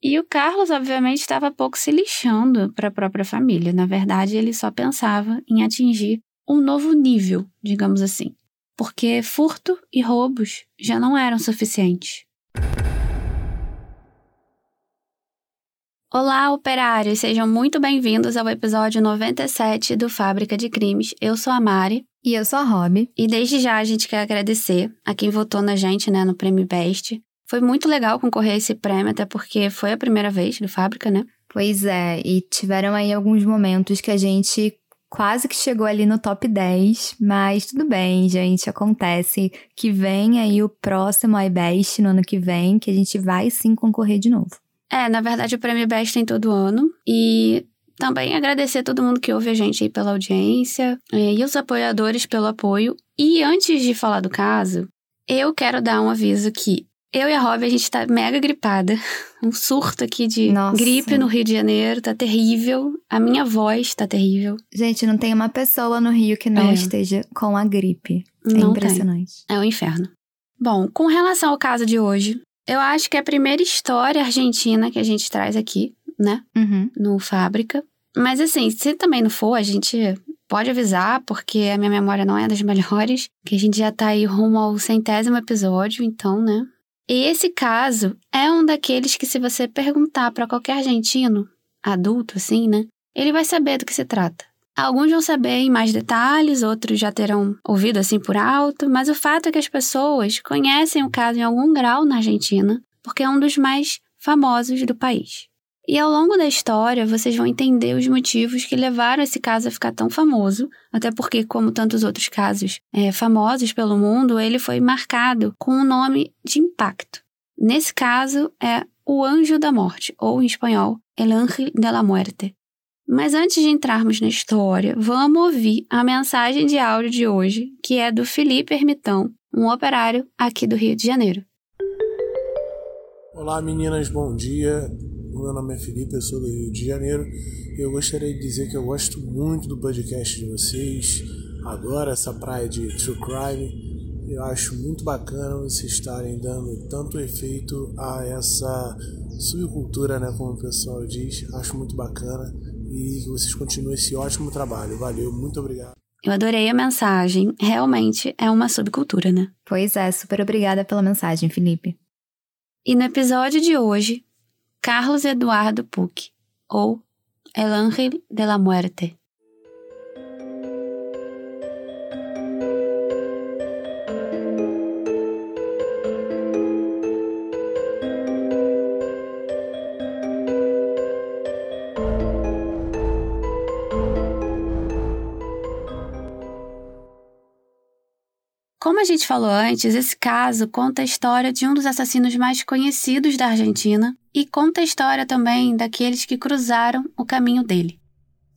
E o Carlos, obviamente, estava pouco se lixando para a própria família. Na verdade, ele só pensava em atingir um novo nível, digamos assim. Porque furto e roubos já não eram suficientes. Olá, operários! Sejam muito bem-vindos ao episódio 97 do Fábrica de Crimes. Eu sou a Mari. E eu sou a Rob. E desde já a gente quer agradecer a quem votou na gente, né, no Prêmio Best. Foi muito legal concorrer a esse prêmio, até porque foi a primeira vez do Fábrica, né? Pois é, e tiveram aí alguns momentos que a gente quase que chegou ali no top 10, mas tudo bem, gente, acontece que vem aí o próximo iBest no ano que vem, que a gente vai sim concorrer de novo. É, na verdade o Prêmio Best tem todo ano. E também agradecer a todo mundo que ouve a gente aí pela audiência é, e os apoiadores pelo apoio. E antes de falar do caso, eu quero dar um aviso que eu e a Rob, a gente tá mega gripada. Um surto aqui de Nossa. gripe no Rio de Janeiro, tá terrível. A minha voz tá terrível. Gente, não tem uma pessoa no Rio que não é. esteja com a gripe. É não impressionante. Tem. É o um inferno. Bom, com relação ao caso de hoje, eu acho que é a primeira história argentina que a gente traz aqui, né? Uhum. No Fábrica. Mas assim, se também não for, a gente pode avisar, porque a minha memória não é das melhores, que a gente já tá aí rumo ao centésimo episódio, então, né? E esse caso é um daqueles que, se você perguntar para qualquer argentino, adulto assim, né? Ele vai saber do que se trata. Alguns vão saber em mais detalhes, outros já terão ouvido assim por alto, mas o fato é que as pessoas conhecem o caso em algum grau na Argentina, porque é um dos mais famosos do país. E ao longo da história, vocês vão entender os motivos que levaram esse caso a ficar tão famoso, até porque, como tantos outros casos é, famosos pelo mundo, ele foi marcado com um nome de impacto. Nesse caso, é o Anjo da Morte, ou em espanhol, El Ángel de la Muerte. Mas antes de entrarmos na história, vamos ouvir a mensagem de áudio de hoje, que é do Felipe Ermitão, um operário aqui do Rio de Janeiro. Olá meninas, bom dia. Meu nome é Felipe, eu sou do Rio de Janeiro e eu gostaria de dizer que eu gosto muito do podcast de vocês. Adoro essa praia de true crime. Eu acho muito bacana vocês estarem dando tanto efeito a essa subcultura, né, como o pessoal diz. Acho muito bacana e que vocês continuem esse ótimo trabalho. Valeu, muito obrigado. Eu adorei a mensagem. Realmente é uma subcultura, né? Pois é, super obrigada pela mensagem, Felipe. E no episódio de hoje, Carlos Eduardo Puck, ou El Ángel de la Muerte. Como a gente falou antes, esse caso conta a história de um dos assassinos mais conhecidos da Argentina e conta a história também daqueles que cruzaram o caminho dele.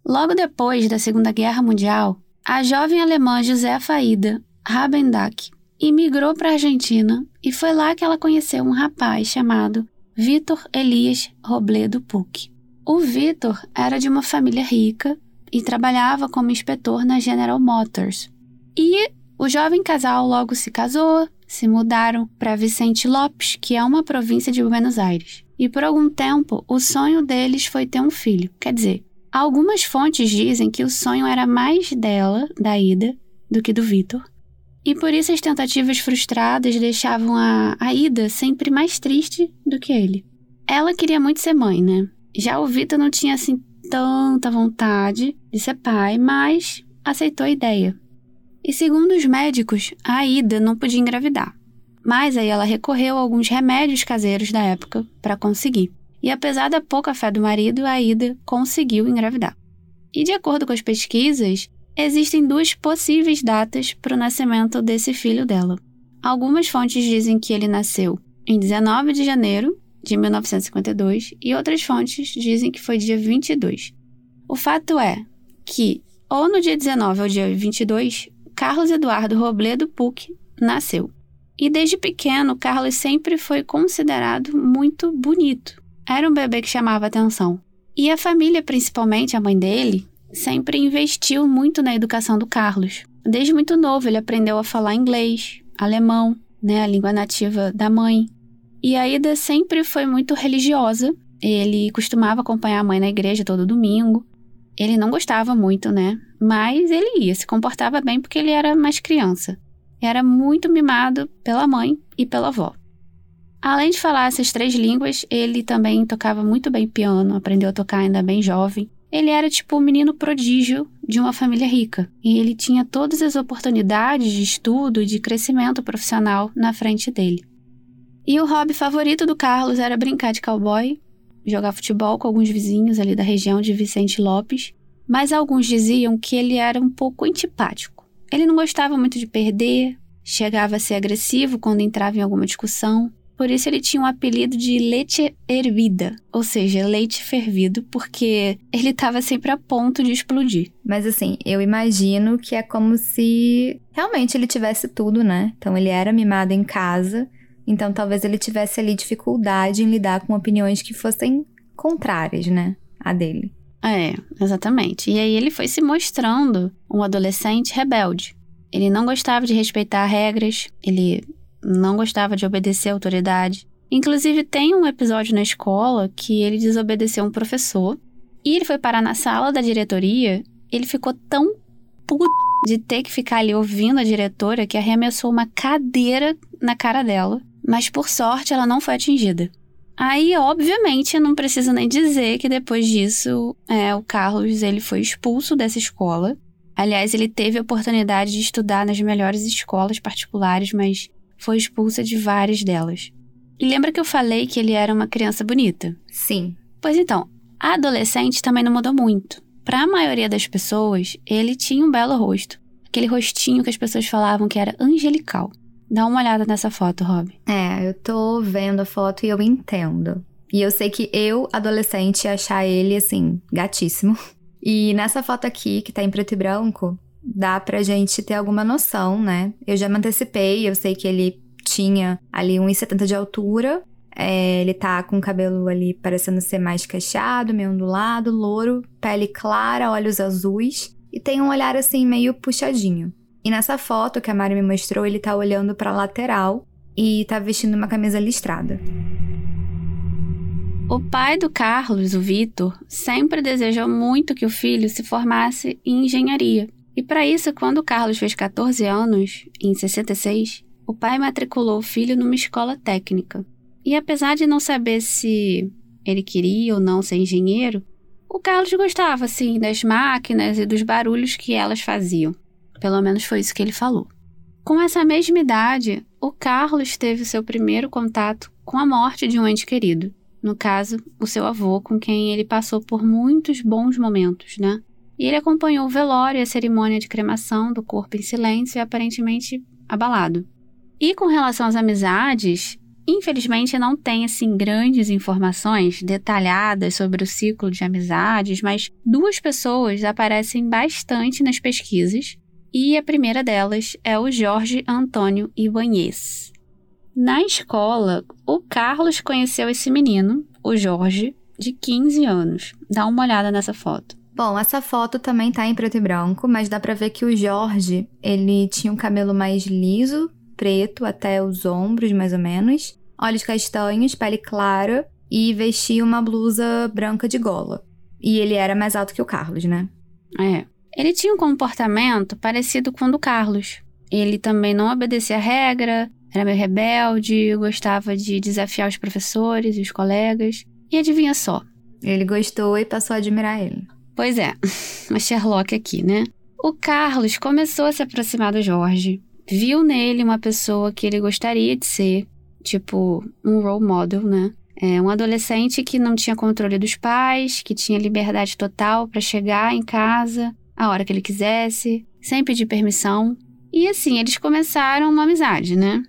Logo depois da Segunda Guerra Mundial, a jovem alemã Josefa Ida Rabendack imigrou para a Argentina e foi lá que ela conheceu um rapaz chamado Vitor Elias Robledo Puck. O Vitor era de uma família rica e trabalhava como inspetor na General Motors. E o jovem casal logo se casou, se mudaram para Vicente Lopes, que é uma província de Buenos Aires. E por algum tempo, o sonho deles foi ter um filho. Quer dizer, algumas fontes dizem que o sonho era mais dela, da Ida, do que do Vitor. E por isso as tentativas frustradas deixavam a, a Ida sempre mais triste do que ele. Ela queria muito ser mãe, né? Já o Vitor não tinha assim tanta vontade de ser pai, mas aceitou a ideia. E segundo os médicos, a Ida não podia engravidar. Mas aí ela recorreu a alguns remédios caseiros da época para conseguir. E apesar da pouca fé do marido, a Ida conseguiu engravidar. E de acordo com as pesquisas, existem duas possíveis datas para o nascimento desse filho dela. Algumas fontes dizem que ele nasceu em 19 de janeiro de 1952 e outras fontes dizem que foi dia 22. O fato é que, ou no dia 19 ou dia 22, Carlos Eduardo Robledo Puck nasceu. E desde pequeno, Carlos sempre foi considerado muito bonito. Era um bebê que chamava atenção. E a família, principalmente a mãe dele, sempre investiu muito na educação do Carlos. Desde muito novo, ele aprendeu a falar inglês, alemão, né, a língua nativa da mãe. E a Ida sempre foi muito religiosa ele costumava acompanhar a mãe na igreja todo domingo. Ele não gostava muito, né? Mas ele ia, se comportava bem porque ele era mais criança. Era muito mimado pela mãe e pela avó. Além de falar essas três línguas, ele também tocava muito bem piano, aprendeu a tocar ainda bem jovem. Ele era tipo um menino prodígio de uma família rica e ele tinha todas as oportunidades de estudo e de crescimento profissional na frente dele. E o hobby favorito do Carlos era brincar de cowboy, jogar futebol com alguns vizinhos ali da região de Vicente Lopes, mas alguns diziam que ele era um pouco antipático. Ele não gostava muito de perder, chegava a ser agressivo quando entrava em alguma discussão. Por isso ele tinha o um apelido de leite hervida, ou seja, leite fervido, porque ele estava sempre a ponto de explodir. Mas assim, eu imagino que é como se realmente ele tivesse tudo, né? Então ele era mimado em casa, então talvez ele tivesse ali dificuldade em lidar com opiniões que fossem contrárias, né, a dele. É, exatamente. E aí ele foi se mostrando um adolescente rebelde. Ele não gostava de respeitar regras, ele não gostava de obedecer à autoridade. Inclusive, tem um episódio na escola que ele desobedeceu um professor e ele foi parar na sala da diretoria. Ele ficou tão puto de ter que ficar ali ouvindo a diretora que arremessou uma cadeira na cara dela mas por sorte ela não foi atingida. Aí, obviamente, não preciso nem dizer que depois disso, é, o Carlos ele foi expulso dessa escola. Aliás, ele teve a oportunidade de estudar nas melhores escolas particulares, mas foi expulso de várias delas. E lembra que eu falei que ele era uma criança bonita? Sim. Pois então, a adolescente também não mudou muito. Para a maioria das pessoas, ele tinha um belo rosto. Aquele rostinho que as pessoas falavam que era angelical. Dá uma olhada nessa foto, Rob. É, eu tô vendo a foto e eu entendo. E eu sei que eu, adolescente, ia achar ele, assim, gatíssimo. E nessa foto aqui, que tá em preto e branco, dá pra gente ter alguma noção, né? Eu já me antecipei, eu sei que ele tinha ali 1,70 de altura. É, ele tá com o cabelo ali parecendo ser mais cacheado, meio ondulado, louro, pele clara, olhos azuis. E tem um olhar assim meio puxadinho. E nessa foto que a Mari me mostrou, ele tá olhando para lateral e tá vestindo uma camisa listrada. O pai do Carlos, o Vitor, sempre desejou muito que o filho se formasse em engenharia. E para isso, quando o Carlos fez 14 anos, em 66, o pai matriculou o filho numa escola técnica. E apesar de não saber se ele queria ou não ser engenheiro, o Carlos gostava, sim, das máquinas e dos barulhos que elas faziam. Pelo menos foi isso que ele falou. Com essa mesma idade, o Carlos teve seu primeiro contato com a morte de um ente querido. No caso, o seu avô, com quem ele passou por muitos bons momentos, né? E ele acompanhou o velório e a cerimônia de cremação do corpo em silêncio e aparentemente abalado. E com relação às amizades, infelizmente não tem assim grandes informações detalhadas sobre o ciclo de amizades, mas duas pessoas aparecem bastante nas pesquisas e a primeira delas é o Jorge Antônio Ibanez. Na escola, o Carlos conheceu esse menino, o Jorge, de 15 anos. Dá uma olhada nessa foto. Bom, essa foto também tá em preto e branco, mas dá pra ver que o Jorge, ele tinha um cabelo mais liso, preto até os ombros, mais ou menos, olhos castanhos, pele clara e vestia uma blusa branca de gola. E ele era mais alto que o Carlos, né? É. Ele tinha um comportamento parecido com o do Carlos. Ele também não obedecia a regra, era meio rebelde, gostava de desafiar os professores e os colegas. E adivinha só? Ele gostou e passou a admirar ele. Pois é, uma Sherlock aqui, né? O Carlos começou a se aproximar do Jorge, viu nele uma pessoa que ele gostaria de ser, tipo um role model, né? É um adolescente que não tinha controle dos pais, que tinha liberdade total para chegar em casa a hora que ele quisesse, sem pedir permissão. E assim, eles começaram uma amizade, né?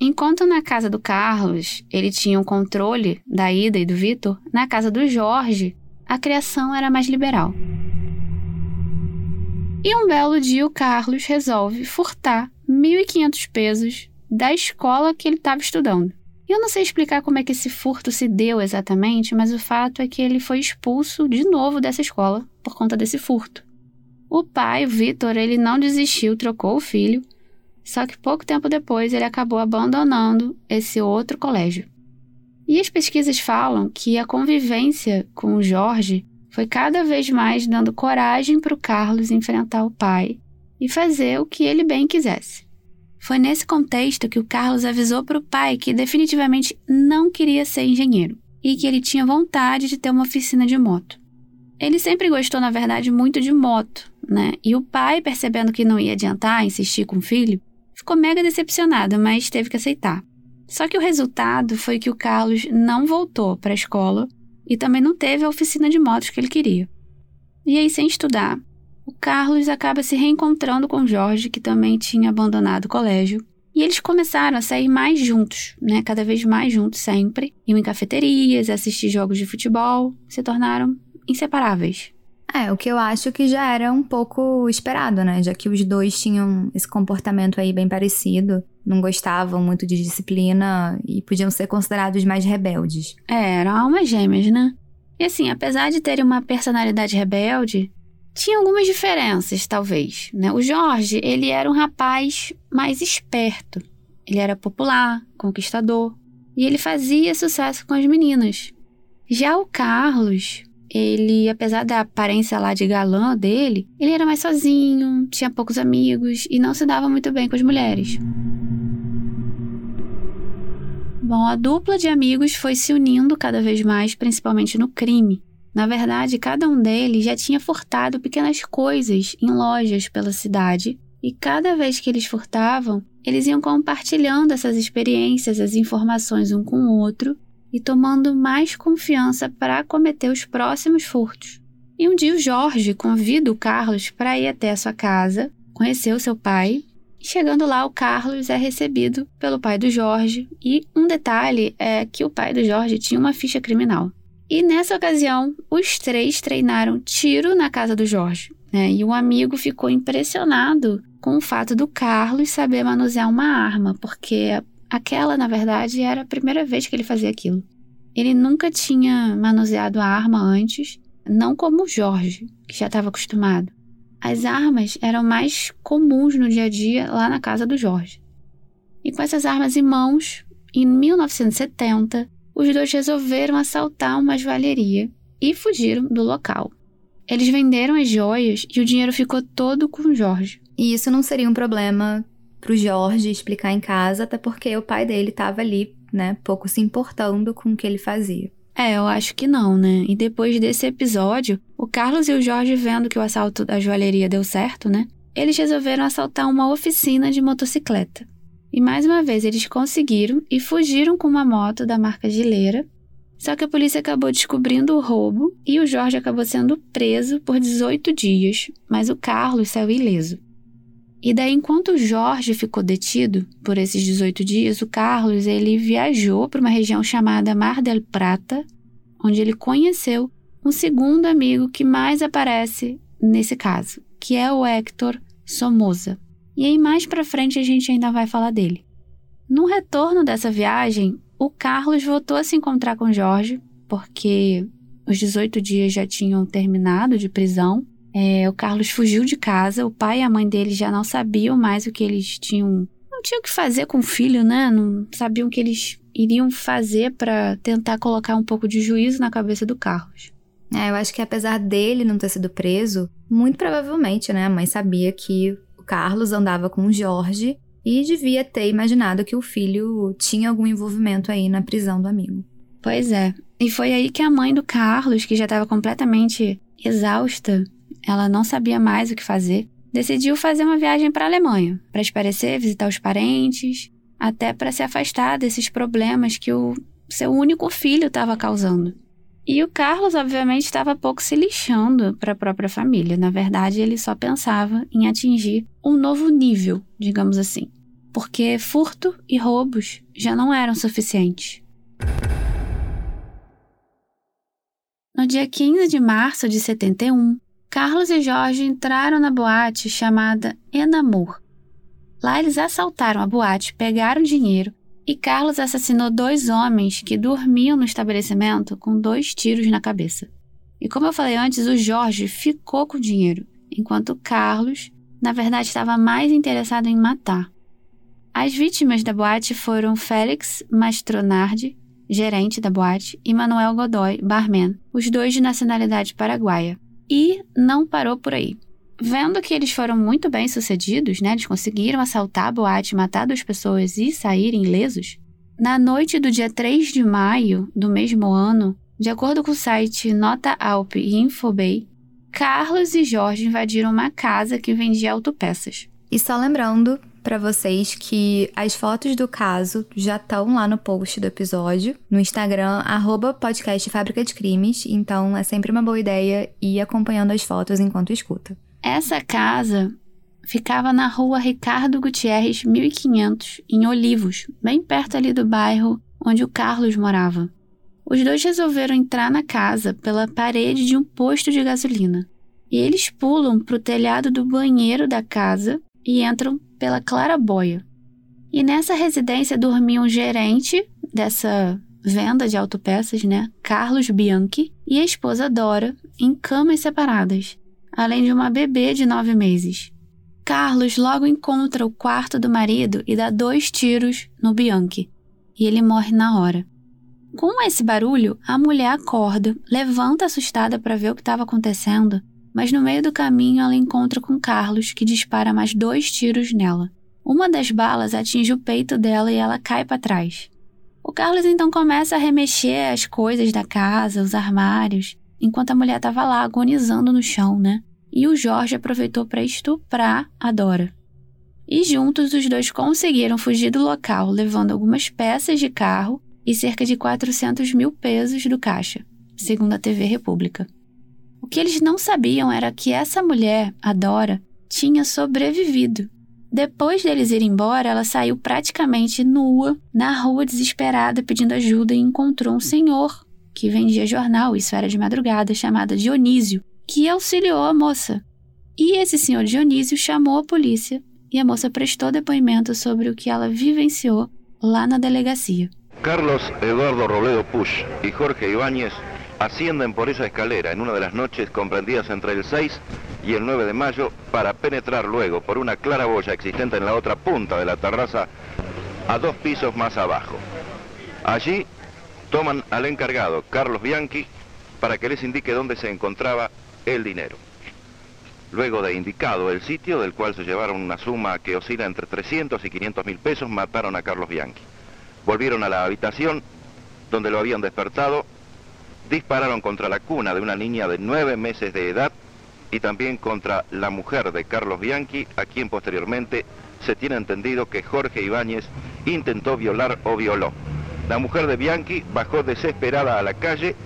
Enquanto na casa do Carlos ele tinha o um controle da Ida e do Vitor, na casa do Jorge a criação era mais liberal. E um belo dia o Carlos resolve furtar 1.500 pesos da escola que ele estava estudando. Eu não sei explicar como é que esse furto se deu exatamente, mas o fato é que ele foi expulso de novo dessa escola por conta desse furto. O pai, Vitor, ele não desistiu, trocou o filho, só que pouco tempo depois ele acabou abandonando esse outro colégio. E as pesquisas falam que a convivência com o Jorge foi cada vez mais dando coragem para o Carlos enfrentar o pai e fazer o que ele bem quisesse. Foi nesse contexto que o Carlos avisou para o pai que definitivamente não queria ser engenheiro e que ele tinha vontade de ter uma oficina de moto. Ele sempre gostou, na verdade, muito de moto, né? E o pai, percebendo que não ia adiantar insistir com o filho, ficou mega decepcionado, mas teve que aceitar. Só que o resultado foi que o Carlos não voltou para a escola e também não teve a oficina de motos que ele queria. E aí, sem estudar, o Carlos acaba se reencontrando com Jorge, que também tinha abandonado o colégio, e eles começaram a sair mais juntos, né? Cada vez mais juntos sempre. Iam em cafeterias, assistir jogos de futebol, se tornaram inseparáveis. É, o que eu acho que já era um pouco esperado, né? Já que os dois tinham esse comportamento aí bem parecido, não gostavam muito de disciplina e podiam ser considerados mais rebeldes. É, eram almas gêmeas, né? E assim, apesar de terem uma personalidade rebelde, tinha algumas diferenças, talvez, né? O Jorge, ele era um rapaz mais esperto. Ele era popular, conquistador, e ele fazia sucesso com as meninas. Já o Carlos, ele, apesar da aparência lá de galã dele, ele era mais sozinho, tinha poucos amigos e não se dava muito bem com as mulheres. Bom, a dupla de amigos foi se unindo cada vez mais, principalmente no crime. Na verdade, cada um deles já tinha furtado pequenas coisas em lojas pela cidade, e cada vez que eles furtavam, eles iam compartilhando essas experiências, as informações um com o outro, e tomando mais confiança para cometer os próximos furtos. E um dia o Jorge convida o Carlos para ir até a sua casa, conhecer o seu pai. Chegando lá, o Carlos é recebido pelo pai do Jorge. E um detalhe é que o pai do Jorge tinha uma ficha criminal. E nessa ocasião, os três treinaram tiro na casa do Jorge. Né? E o amigo ficou impressionado com o fato do Carlos saber manusear uma arma, porque Aquela, na verdade, era a primeira vez que ele fazia aquilo. Ele nunca tinha manuseado a arma antes, não como o Jorge, que já estava acostumado. As armas eram mais comuns no dia a dia lá na casa do Jorge. E com essas armas em mãos, em 1970, os dois resolveram assaltar uma joalheria e fugiram do local. Eles venderam as joias e o dinheiro ficou todo com o Jorge. E isso não seria um problema pro Jorge explicar em casa, até porque o pai dele estava ali, né, pouco se importando com o que ele fazia. É, eu acho que não, né? E depois desse episódio, o Carlos e o Jorge vendo que o assalto da joalheria deu certo, né? Eles resolveram assaltar uma oficina de motocicleta. E mais uma vez eles conseguiram e fugiram com uma moto da marca Gileira. Só que a polícia acabou descobrindo o roubo e o Jorge acabou sendo preso por 18 dias, mas o Carlos saiu ileso. E daí, enquanto Jorge ficou detido por esses 18 dias, o Carlos ele viajou para uma região chamada Mar del Prata, onde ele conheceu um segundo amigo que mais aparece nesse caso, que é o Hector Somoza. E aí mais para frente a gente ainda vai falar dele. No retorno dessa viagem, o Carlos voltou a se encontrar com Jorge, porque os 18 dias já tinham terminado de prisão é, o Carlos fugiu de casa, o pai e a mãe dele já não sabiam mais o que eles tinham. Não tinham o que fazer com o filho, né? Não sabiam o que eles iriam fazer para tentar colocar um pouco de juízo na cabeça do Carlos. É, eu acho que apesar dele não ter sido preso, muito provavelmente, né, a mãe sabia que o Carlos andava com o Jorge e devia ter imaginado que o filho tinha algum envolvimento aí na prisão do amigo. Pois é. E foi aí que a mãe do Carlos, que já estava completamente exausta, ela não sabia mais o que fazer, decidiu fazer uma viagem para a Alemanha, para esparecer, visitar os parentes, até para se afastar desses problemas que o seu único filho estava causando. E o Carlos, obviamente, estava pouco se lixando para a própria família. Na verdade, ele só pensava em atingir um novo nível, digamos assim. Porque furto e roubos já não eram suficientes. No dia 15 de março de 71, Carlos e Jorge entraram na boate chamada Enamor. Lá eles assaltaram a boate, pegaram dinheiro e Carlos assassinou dois homens que dormiam no estabelecimento com dois tiros na cabeça. E como eu falei antes, o Jorge ficou com o dinheiro, enquanto Carlos, na verdade, estava mais interessado em matar. As vítimas da boate foram Félix Mastronardi, gerente da boate, e Manuel Godoy, barman, os dois de nacionalidade paraguaia. E não parou por aí. Vendo que eles foram muito bem sucedidos, né? Eles conseguiram assaltar a boate, matar duas pessoas e saírem ilesos. Na noite do dia 3 de maio do mesmo ano, de acordo com o site Nota Alp e Infobay, Carlos e Jorge invadiram uma casa que vendia autopeças. E só lembrando para vocês que as fotos do caso já estão lá no post do episódio, no Instagram, arroba podcast Fábrica de Crimes, então é sempre uma boa ideia ir acompanhando as fotos enquanto escuta. Essa casa ficava na rua Ricardo Gutierrez 1500, em Olivos, bem perto ali do bairro onde o Carlos morava. Os dois resolveram entrar na casa pela parede de um posto de gasolina. E eles pulam para o telhado do banheiro da casa e entram pela claraboia. E nessa residência dormia um gerente dessa venda de autopeças, né? Carlos Bianchi, e a esposa Dora, em camas separadas, além de uma bebê de nove meses. Carlos logo encontra o quarto do marido e dá dois tiros no Bianchi, e ele morre na hora. Com esse barulho, a mulher acorda, levanta assustada para ver o que estava acontecendo, mas no meio do caminho ela encontra com Carlos, que dispara mais dois tiros nela. Uma das balas atinge o peito dela e ela cai para trás. O Carlos então começa a remexer as coisas da casa, os armários, enquanto a mulher estava lá agonizando no chão, né? E o Jorge aproveitou para estuprar a Dora. E juntos os dois conseguiram fugir do local, levando algumas peças de carro e cerca de 400 mil pesos do caixa, segundo a TV República. O que eles não sabiam era que essa mulher, a Dora, tinha sobrevivido. Depois deles ir embora, ela saiu praticamente nua na rua desesperada pedindo ajuda e encontrou um senhor que vendia jornal, isso era de madrugada, chamado Dionísio, que auxiliou a moça. E esse senhor Dionísio chamou a polícia e a moça prestou depoimento sobre o que ela vivenciou lá na delegacia. Carlos Eduardo Robledo Push y Jorge Ibáñez ascienden por esa escalera en una de las noches comprendidas entre el 6 y el 9 de mayo para penetrar luego por una claraboya existente en la otra punta de la terraza a dos pisos más abajo. Allí toman al encargado, Carlos Bianchi, para que les indique dónde se encontraba el dinero. Luego de indicado el sitio, del cual se llevaron una suma que oscila entre 300 y 500 mil pesos, mataron a Carlos Bianchi. Volvieron a la habitación donde lo habían despertado, dispararon contra la cuna de una niña de nueve meses de edad y también contra la mujer de Carlos Bianchi, a quien posteriormente se tiene entendido que Jorge Ibáñez intentó violar o violó. La mujer de Bianchi bajó desesperada a la calle,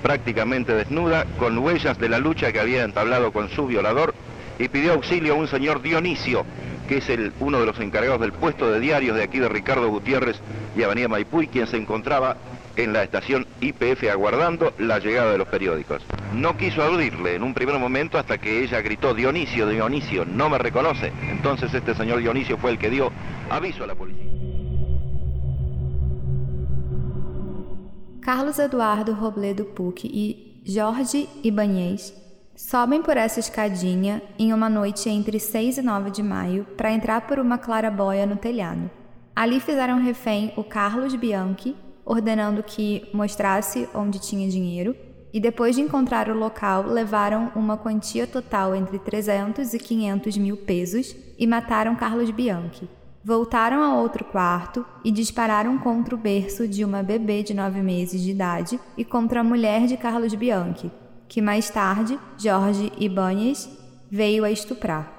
prácticamente desnuda, con huellas de la lucha que había entablado con su violador, y pidió auxilio a un señor Dionisio, que es uno de los encargados del puesto de diarios de aquí de Ricardo Gutiérrez y Avenida Maipú, quien se encontraba en la estación IPF aguardando la llegada de los periódicos. No quiso aludirle en un primer momento hasta que ella gritó, Dionisio, Dionisio, no me reconoce. Entonces este señor Dionisio fue el que dio aviso a la policía. Carlos Eduardo Robledo Puc y Jorge Ibanez Sobem por essa escadinha em uma noite entre 6 e 9 de maio para entrar por uma claraboia no telhado. Ali fizeram refém o Carlos Bianchi, ordenando que mostrasse onde tinha dinheiro, e depois de encontrar o local, levaram uma quantia total entre 300 e 500 mil pesos e mataram Carlos Bianchi. Voltaram ao outro quarto e dispararam contra o berço de uma bebê de nove meses de idade e contra a mulher de Carlos Bianchi, que mais tarde Jorge Ibanez veio a estuprar.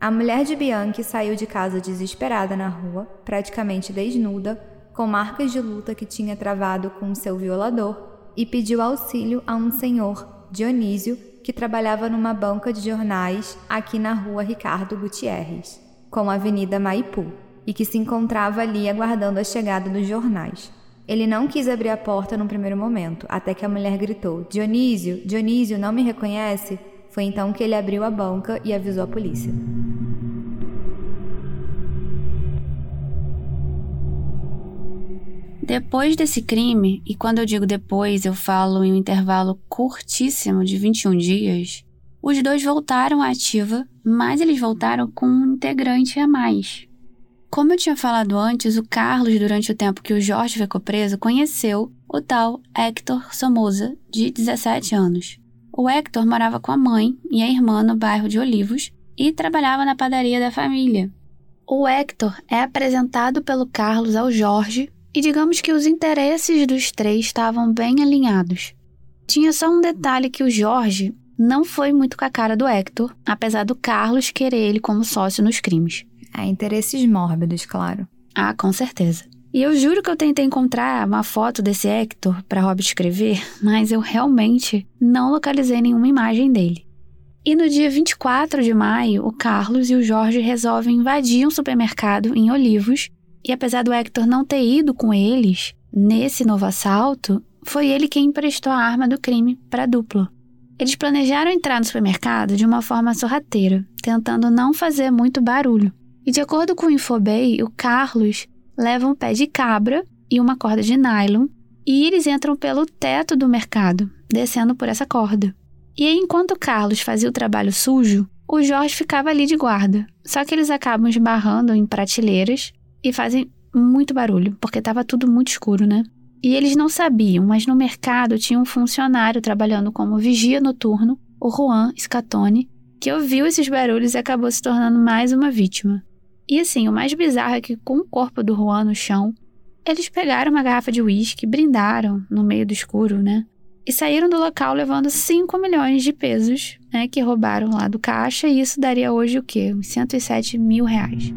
A mulher de Bianchi saiu de casa desesperada na rua, praticamente desnuda, com marcas de luta que tinha travado com seu violador, e pediu auxílio a um senhor, Dionísio, que trabalhava numa banca de jornais aqui na rua Ricardo Gutierrez, com a Avenida Maipu, e que se encontrava ali aguardando a chegada dos jornais. Ele não quis abrir a porta no primeiro momento, até que a mulher gritou: Dionísio, Dionísio, não me reconhece? Foi então que ele abriu a banca e avisou a polícia. Depois desse crime, e quando eu digo depois, eu falo em um intervalo curtíssimo de 21 dias, os dois voltaram à ativa, mas eles voltaram com um integrante a mais. Como eu tinha falado antes, o Carlos, durante o tempo que o Jorge ficou preso, conheceu o tal Hector Somoza, de 17 anos. O Hector morava com a mãe e a irmã no bairro de Olivos e trabalhava na padaria da família. O Hector é apresentado pelo Carlos ao Jorge e digamos que os interesses dos três estavam bem alinhados. Tinha só um detalhe que o Jorge não foi muito com a cara do Hector, apesar do Carlos querer ele como sócio nos crimes. Há interesses mórbidos, claro. Ah, com certeza. E eu juro que eu tentei encontrar uma foto desse Hector para Rob escrever, mas eu realmente não localizei nenhuma imagem dele. E no dia 24 de maio, o Carlos e o Jorge resolvem invadir um supermercado em Olivos, e apesar do Hector não ter ido com eles nesse novo assalto, foi ele quem emprestou a arma do crime para a dupla. Eles planejaram entrar no supermercado de uma forma sorrateira, tentando não fazer muito barulho. E de acordo com o Infobay, o Carlos leva um pé de cabra e uma corda de nylon, e eles entram pelo teto do mercado, descendo por essa corda. E aí, enquanto o Carlos fazia o trabalho sujo, o Jorge ficava ali de guarda. Só que eles acabam esbarrando em prateleiras e fazem muito barulho, porque estava tudo muito escuro, né? E eles não sabiam, mas no mercado tinha um funcionário trabalhando como vigia noturno, o Juan Scatone, que ouviu esses barulhos e acabou se tornando mais uma vítima. E assim, o mais bizarro é que com o corpo do Juan no chão, eles pegaram uma garrafa de uísque, brindaram no meio do escuro, né? e saíram do local levando 5 milhões de pesos, né, que roubaram lá do caixa, e isso daria hoje o quê? Uns 107 mil reais.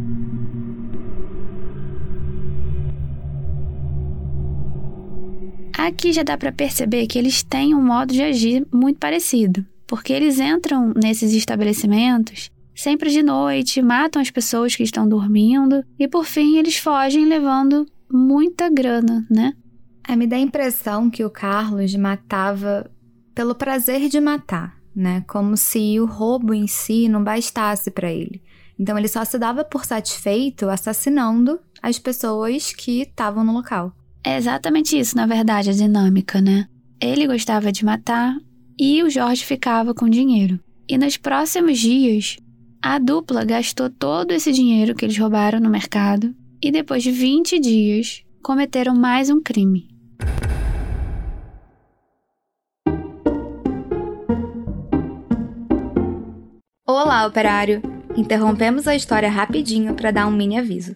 Aqui já dá para perceber que eles têm um modo de agir muito parecido, porque eles entram nesses estabelecimentos sempre de noite, matam as pessoas que estão dormindo e por fim eles fogem levando muita grana, né? É, me dá a impressão que o Carlos matava pelo prazer de matar, né? Como se o roubo em si não bastasse para ele. Então ele só se dava por satisfeito assassinando as pessoas que estavam no local. É exatamente isso, na verdade, a dinâmica, né? Ele gostava de matar e o Jorge ficava com dinheiro. E nos próximos dias, a dupla gastou todo esse dinheiro que eles roubaram no mercado e depois de 20 dias cometeram mais um crime. Olá, operário! Interrompemos a história rapidinho para dar um mini aviso.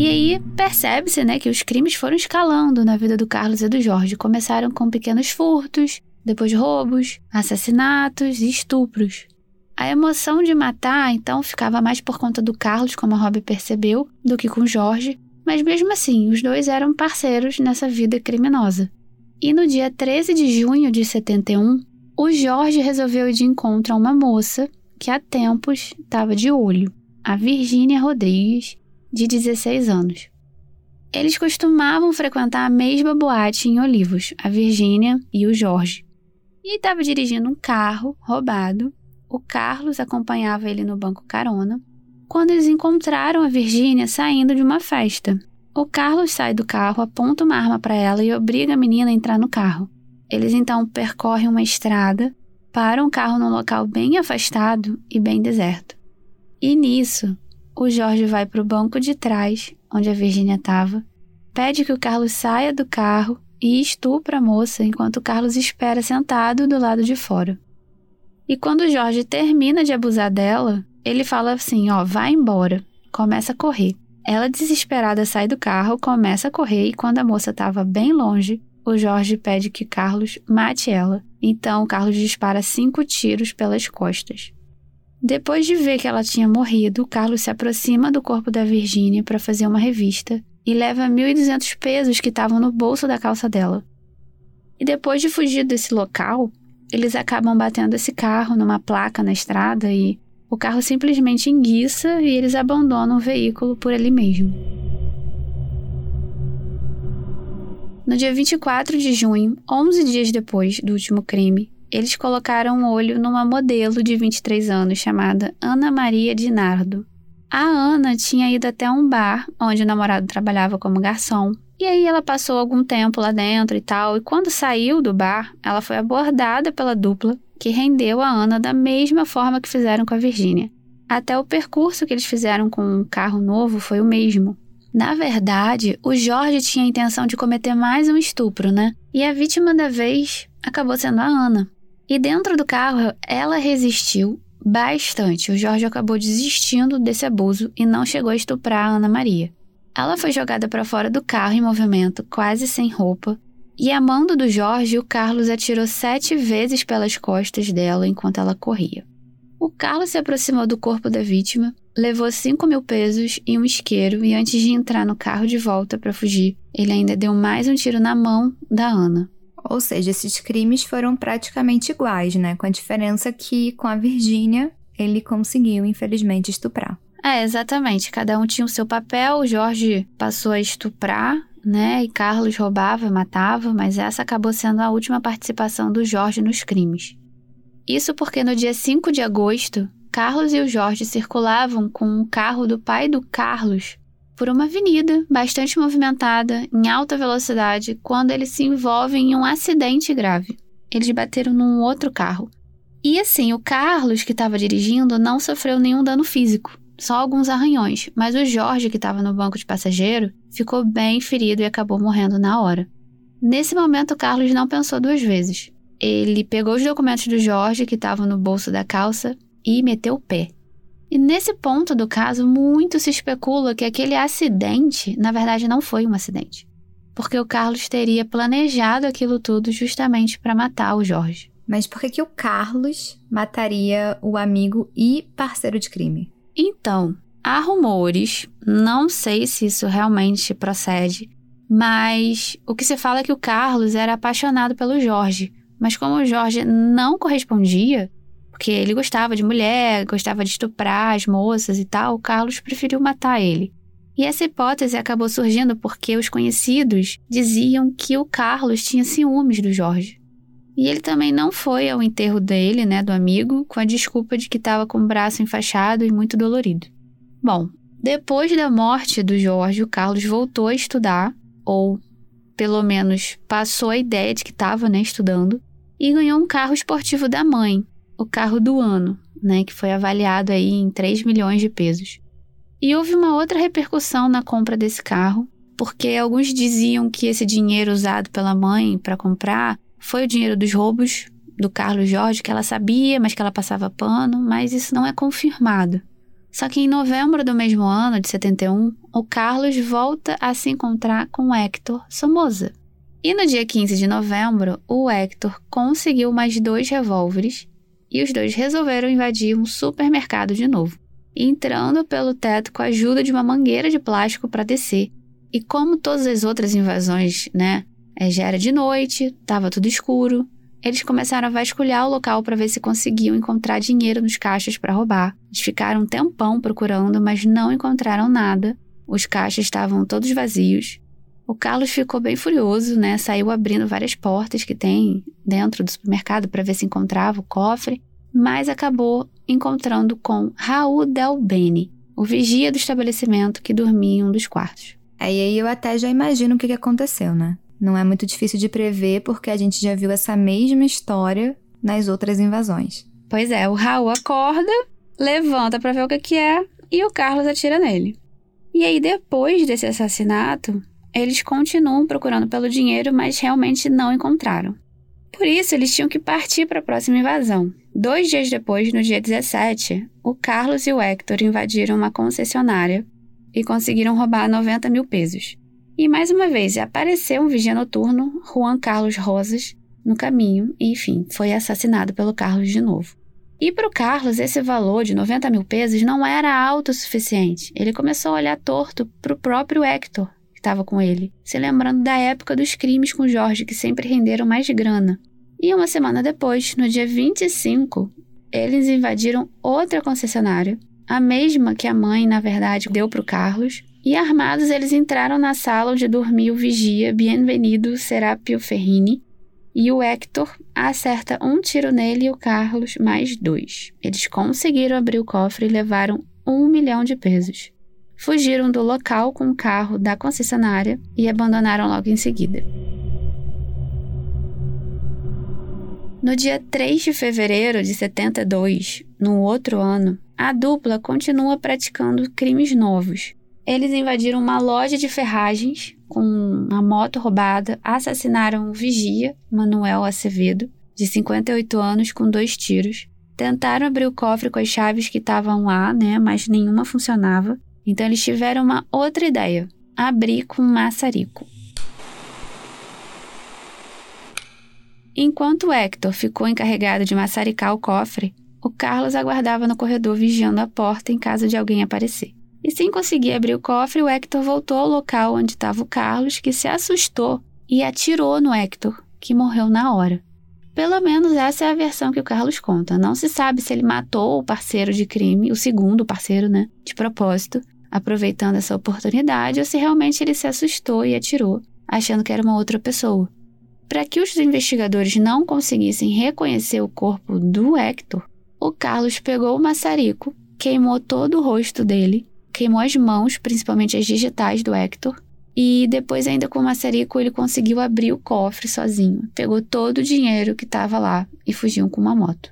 E aí percebe-se, né, que os crimes foram escalando na vida do Carlos e do Jorge. Começaram com pequenos furtos, depois roubos, assassinatos e estupros. A emoção de matar, então, ficava mais por conta do Carlos, como a Robbie percebeu, do que com Jorge, mas mesmo assim, os dois eram parceiros nessa vida criminosa. E no dia 13 de junho de 71, o Jorge resolveu ir de encontro a uma moça que há tempos estava de olho, a Virgínia Rodrigues, de 16 anos. Eles costumavam frequentar a mesma boate em Olivos, a Virgínia e o Jorge. E estava dirigindo um carro roubado. O Carlos acompanhava ele no banco carona. Quando eles encontraram a Virgínia saindo de uma festa, o Carlos sai do carro, aponta uma arma para ela e obriga a menina a entrar no carro. Eles então percorrem uma estrada, param o carro num local bem afastado e bem deserto. E nisso, o Jorge vai para o banco de trás, onde a Virgínia estava, pede que o Carlos saia do carro e estupra a moça enquanto o Carlos espera sentado do lado de fora. E quando o Jorge termina de abusar dela, ele fala assim: ó, vai embora, começa a correr. Ela, desesperada, sai do carro, começa a correr e quando a moça estava bem longe, o Jorge pede que Carlos mate ela. Então, Carlos dispara cinco tiros pelas costas. Depois de ver que ela tinha morrido, Carlos se aproxima do corpo da Virgínia para fazer uma revista e leva 1.200 pesos que estavam no bolso da calça dela. E depois de fugir desse local, eles acabam batendo esse carro numa placa na estrada e o carro simplesmente enguiça e eles abandonam o veículo por ali mesmo. No dia 24 de junho, 11 dias depois do último crime, eles colocaram um olho numa modelo de 23 anos chamada Ana Maria Dinardo. A Ana tinha ido até um bar onde o namorado trabalhava como garçom. E aí ela passou algum tempo lá dentro e tal, e quando saiu do bar, ela foi abordada pela dupla que rendeu a Ana da mesma forma que fizeram com a Virgínia. Até o percurso que eles fizeram com um carro novo foi o mesmo. Na verdade, o Jorge tinha a intenção de cometer mais um estupro, né? E a vítima da vez acabou sendo a Ana. E dentro do carro, ela resistiu bastante. O Jorge acabou desistindo desse abuso e não chegou a estuprar a Ana Maria. Ela foi jogada para fora do carro em movimento, quase sem roupa, e a mando do Jorge, o Carlos atirou sete vezes pelas costas dela enquanto ela corria. O Carlos se aproximou do corpo da vítima, levou cinco mil pesos e um isqueiro e antes de entrar no carro de volta para fugir, ele ainda deu mais um tiro na mão da Ana. Ou seja, esses crimes foram praticamente iguais, né? Com a diferença que com a Virgínia ele conseguiu, infelizmente, estuprar. É, exatamente. Cada um tinha o seu papel. O Jorge passou a estuprar né? E Carlos roubava matava, mas essa acabou sendo a última participação do Jorge nos crimes. Isso porque no dia 5 de agosto, Carlos e o Jorge circulavam com o carro do pai do Carlos por uma avenida bastante movimentada, em alta velocidade, quando eles se envolvem em um acidente grave. Eles bateram num outro carro. E assim, o Carlos, que estava dirigindo, não sofreu nenhum dano físico só alguns arranhões, mas o Jorge, que estava no banco de passageiro, ficou bem ferido e acabou morrendo na hora. Nesse momento, Carlos não pensou duas vezes. Ele pegou os documentos do Jorge, que estavam no bolso da calça, e meteu o pé. E nesse ponto do caso, muito se especula que aquele acidente, na verdade, não foi um acidente. Porque o Carlos teria planejado aquilo tudo justamente para matar o Jorge. Mas por que, que o Carlos mataria o amigo e parceiro de crime? Então, há rumores, não sei se isso realmente procede, mas o que se fala é que o Carlos era apaixonado pelo Jorge. Mas como o Jorge não correspondia, porque ele gostava de mulher, gostava de estuprar as moças e tal, Carlos preferiu matar ele. E essa hipótese acabou surgindo porque os conhecidos diziam que o Carlos tinha ciúmes do Jorge. E ele também não foi ao enterro dele, né, do amigo, com a desculpa de que estava com o braço enfaixado e muito dolorido. Bom, depois da morte do Jorge, o Carlos voltou a estudar, ou pelo menos passou a ideia de que estava né, estudando, e ganhou um carro esportivo da mãe, o carro do ano, né, que foi avaliado aí em 3 milhões de pesos. E houve uma outra repercussão na compra desse carro, porque alguns diziam que esse dinheiro usado pela mãe para comprar foi o dinheiro dos roubos do Carlos Jorge que ela sabia, mas que ela passava pano, mas isso não é confirmado. Só que em novembro do mesmo ano, de 71, o Carlos volta a se encontrar com Hector Somoza. E no dia 15 de novembro, o Hector conseguiu mais dois revólveres e os dois resolveram invadir um supermercado de novo, entrando pelo teto com a ajuda de uma mangueira de plástico para descer. E como todas as outras invasões, né, é, já era de noite, estava tudo escuro. Eles começaram a vasculhar o local para ver se conseguiam encontrar dinheiro nos caixas para roubar. Eles ficaram um tempão procurando, mas não encontraram nada. Os caixas estavam todos vazios. O Carlos ficou bem furioso, né? Saiu abrindo várias portas que tem dentro do supermercado para ver se encontrava o cofre, mas acabou encontrando com Raul Del Bene, o vigia do estabelecimento que dormia em um dos quartos. Aí eu até já imagino o que aconteceu, né? Não é muito difícil de prever porque a gente já viu essa mesma história nas outras invasões. Pois é, o Raul acorda, levanta para ver o que, que é e o Carlos atira nele. E aí, depois desse assassinato, eles continuam procurando pelo dinheiro, mas realmente não encontraram. Por isso, eles tinham que partir para a próxima invasão. Dois dias depois, no dia 17, o Carlos e o Hector invadiram uma concessionária e conseguiram roubar 90 mil pesos. E mais uma vez apareceu um vigia noturno, Juan Carlos Rosas, no caminho e, enfim, foi assassinado pelo Carlos de novo. E para o Carlos, esse valor de 90 mil pesos não era alto o suficiente. Ele começou a olhar torto para o próprio Hector, estava com ele, se lembrando da época dos crimes com Jorge, que sempre renderam mais grana. E uma semana depois, no dia 25, eles invadiram outra concessionária, a mesma que a mãe, na verdade, deu para o Carlos, e armados eles entraram na sala onde dormia o vigia Bienvenido Serapio Ferrini, e o Hector acerta um tiro nele e o Carlos mais dois. Eles conseguiram abrir o cofre e levaram um milhão de pesos. Fugiram do local com o carro da concessionária e abandonaram logo em seguida. No dia 3 de fevereiro de 72, no outro ano, a dupla continua praticando crimes novos. Eles invadiram uma loja de ferragens com uma moto roubada, assassinaram o vigia, Manuel Acevedo, de 58 anos, com dois tiros. Tentaram abrir o cofre com as chaves que estavam lá, né, mas nenhuma funcionava. Então eles tiveram uma outra ideia: abrir com maçarico. Enquanto Hector ficou encarregado de maçaricar o cofre, o Carlos aguardava no corredor vigiando a porta em caso de alguém aparecer. E sem conseguir abrir o cofre, o Hector voltou ao local onde estava o Carlos, que se assustou e atirou no Hector, que morreu na hora. Pelo menos essa é a versão que o Carlos conta. Não se sabe se ele matou o parceiro de crime, o segundo parceiro, né, de propósito, aproveitando essa oportunidade, ou se realmente ele se assustou e atirou, achando que era uma outra pessoa. Para que os investigadores não conseguissem reconhecer o corpo do Hector, o Carlos pegou o maçarico, queimou todo o rosto dele, queimou as mãos, principalmente as digitais do Hector, e depois, ainda com o maçarico, ele conseguiu abrir o cofre sozinho. Pegou todo o dinheiro que estava lá e fugiu com uma moto.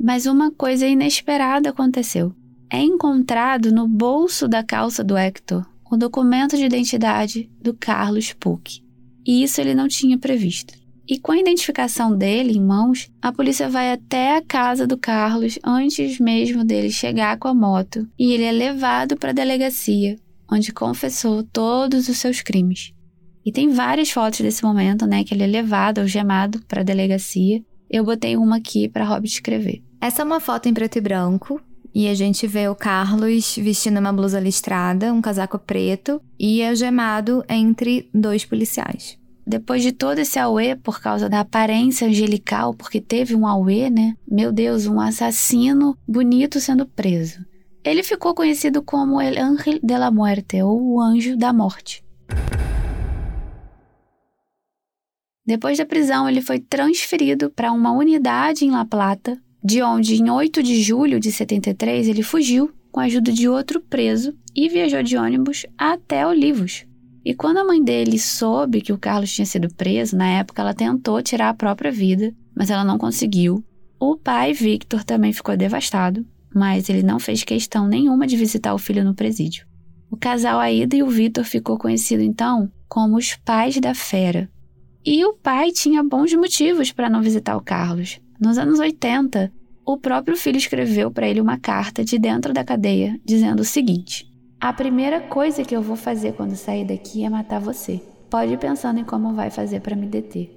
Mas uma coisa inesperada aconteceu. É encontrado no bolso da calça do Hector o documento de identidade do Carlos Puck e isso ele não tinha previsto. E com a identificação dele em mãos, a polícia vai até a casa do Carlos antes mesmo dele chegar com a moto e ele é levado para a delegacia, onde confessou todos os seus crimes. E tem várias fotos desse momento, né, que ele é levado algemado para a delegacia. Eu botei uma aqui para Rob escrever. Essa é uma foto em preto e branco e a gente vê o Carlos vestindo uma blusa listrada, um casaco preto e algemado entre dois policiais. Depois de todo esse auê, por causa da aparência angelical, porque teve um auê, né? Meu Deus, um assassino bonito sendo preso. Ele ficou conhecido como El Ángel de la Muerte, ou o Anjo da Morte. Depois da prisão, ele foi transferido para uma unidade em La Plata, de onde, em 8 de julho de 73, ele fugiu com a ajuda de outro preso e viajou de ônibus até Olivos. E quando a mãe dele soube que o Carlos tinha sido preso, na época ela tentou tirar a própria vida, mas ela não conseguiu. O pai, Victor, também ficou devastado, mas ele não fez questão nenhuma de visitar o filho no presídio. O casal Aida e o Victor ficou conhecido então como os pais da fera. E o pai tinha bons motivos para não visitar o Carlos. Nos anos 80, o próprio filho escreveu para ele uma carta de dentro da cadeia dizendo o seguinte: A primeira coisa que eu vou fazer quando sair daqui é matar você. Pode ir pensando em como vai fazer para me deter.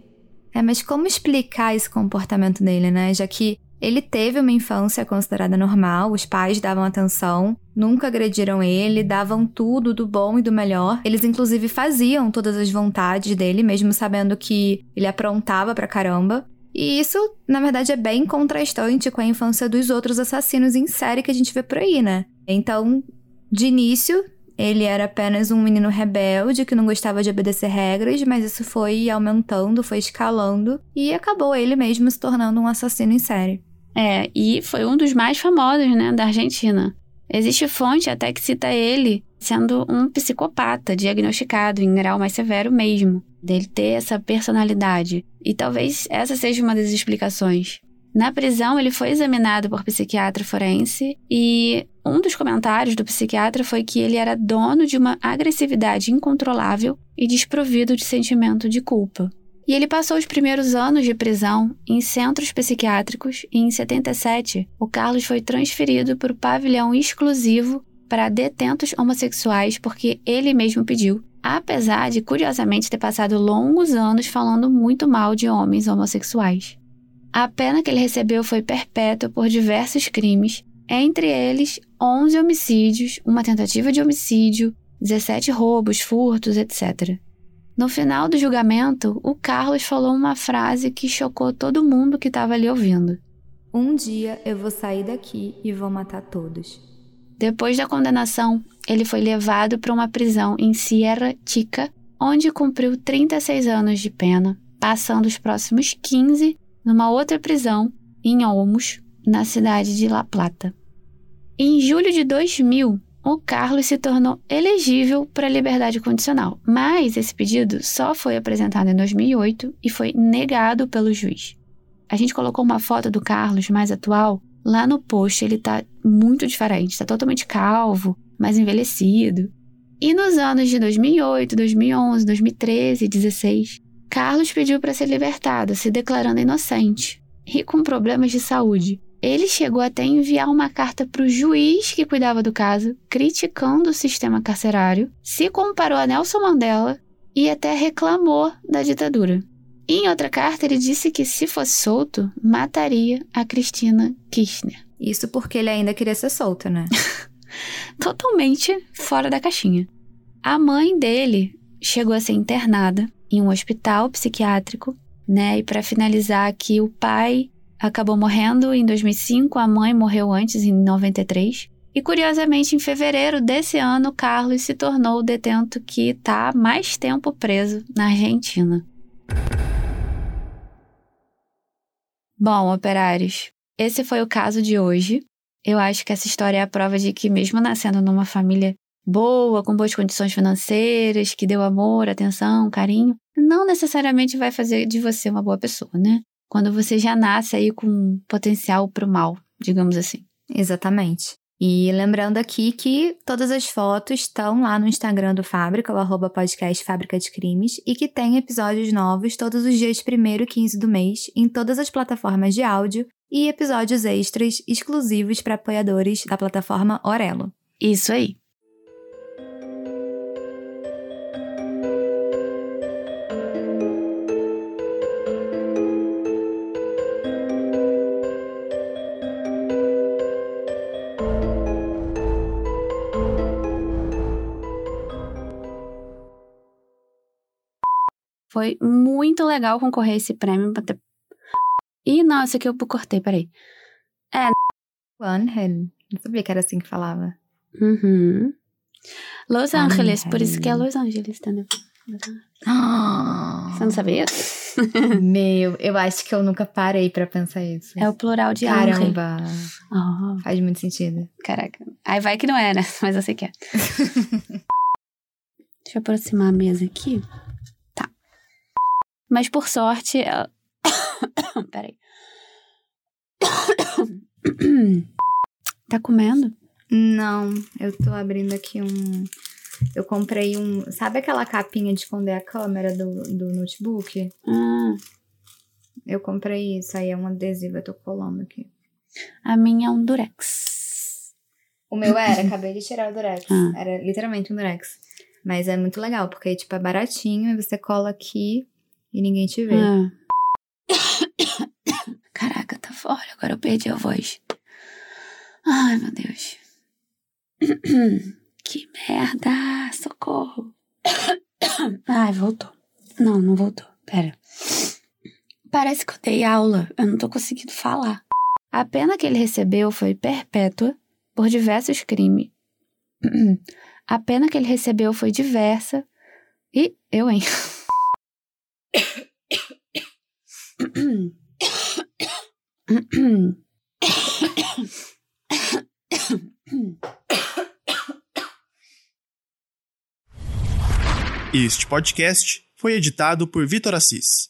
É, mas como explicar esse comportamento dele, né? Já que ele teve uma infância considerada normal, os pais davam atenção, nunca agrediram ele, davam tudo do bom e do melhor. Eles inclusive faziam todas as vontades dele, mesmo sabendo que ele aprontava pra caramba. E isso, na verdade, é bem contrastante com a infância dos outros assassinos em série que a gente vê por aí, né? Então, de início, ele era apenas um menino rebelde que não gostava de obedecer regras, mas isso foi aumentando, foi escalando e acabou ele mesmo se tornando um assassino em série. É, e foi um dos mais famosos, né, da Argentina. Existe fonte até que cita ele sendo um psicopata diagnosticado em grau mais severo mesmo, dele ter essa personalidade. E talvez essa seja uma das explicações. Na prisão, ele foi examinado por psiquiatra forense e um dos comentários do psiquiatra foi que ele era dono de uma agressividade incontrolável e desprovido de sentimento de culpa. E ele passou os primeiros anos de prisão em centros psiquiátricos e em 77, o Carlos foi transferido para o pavilhão exclusivo para detentos homossexuais porque ele mesmo pediu, apesar de curiosamente ter passado longos anos falando muito mal de homens homossexuais. A pena que ele recebeu foi perpétua por diversos crimes, entre eles 11 homicídios, uma tentativa de homicídio, 17 roubos, furtos, etc. No final do julgamento, o Carlos falou uma frase que chocou todo mundo que estava ali ouvindo. Um dia eu vou sair daqui e vou matar todos. Depois da condenação, ele foi levado para uma prisão em Sierra Chica, onde cumpriu 36 anos de pena, passando os próximos 15 numa outra prisão em Olmos, na cidade de La Plata. Em julho de 2000, o Carlos se tornou elegível para liberdade condicional, mas esse pedido só foi apresentado em 2008 e foi negado pelo juiz. A gente colocou uma foto do Carlos mais atual lá no post, ele tá muito diferente, tá totalmente calvo, mais envelhecido. E nos anos de 2008, 2011, 2013 e 2016, Carlos pediu para ser libertado, se declarando inocente e com problemas de saúde. Ele chegou até a enviar uma carta para o juiz que cuidava do caso, criticando o sistema carcerário, se comparou a Nelson Mandela e até reclamou da ditadura. Em outra carta, ele disse que se fosse solto, mataria a Cristina Kirchner. Isso porque ele ainda queria ser solto, né? Totalmente fora da caixinha. A mãe dele chegou a ser internada em um hospital psiquiátrico, né? E para finalizar aqui, o pai acabou morrendo em 2005, a mãe morreu antes, em 93. E curiosamente, em fevereiro desse ano, Carlos se tornou o detento que está mais tempo preso na Argentina. Bom, operários, esse foi o caso de hoje. Eu acho que essa história é a prova de que, mesmo nascendo numa família boa, com boas condições financeiras, que deu amor, atenção, carinho, não necessariamente vai fazer de você uma boa pessoa, né? Quando você já nasce aí com potencial para o mal, digamos assim. Exatamente. E lembrando aqui que todas as fotos estão lá no Instagram do Fábrica, o arroba podcast Fábrica de Crimes, e que tem episódios novos todos os dias 1 e 15 do mês, em todas as plataformas de áudio, e episódios extras exclusivos para apoiadores da plataforma Orelo. Isso aí. Foi muito legal concorrer esse prêmio. Ter... Ih, não, esse aqui eu cortei, peraí. É. One Não sabia que era assim que falava. Uhum. Los Angeles, por isso que é Los Angeles, entendeu? Oh. Você não sabia? Meu, eu acho que eu nunca parei para pensar isso. É o plural de Caramba. Oh. Faz muito sentido. Caraca. Aí vai que não é, né? Mas eu sei que é. Deixa eu aproximar a mesa aqui. Mas por sorte. Ela... Peraí. tá comendo? Não, eu tô abrindo aqui um. Eu comprei um. Sabe aquela capinha de esconder a câmera do, do notebook? Ah. Eu comprei isso, aí é um adesivo, eu tô colando aqui. A minha é um durex. O meu era, acabei de tirar o durex. Ah. Era literalmente um durex. Mas é muito legal, porque, tipo, é baratinho e você cola aqui e ninguém te vê. Ah. Caraca, tá fora. Agora eu perdi a voz. Ai, meu Deus. Que merda! Socorro! Ai, voltou. Não, não voltou. Pera. Parece que eu dei aula. Eu não tô conseguindo falar. A pena que ele recebeu foi perpétua por diversos crimes. A pena que ele recebeu foi diversa. E eu, hein? Este podcast foi editado por Vitor Assis.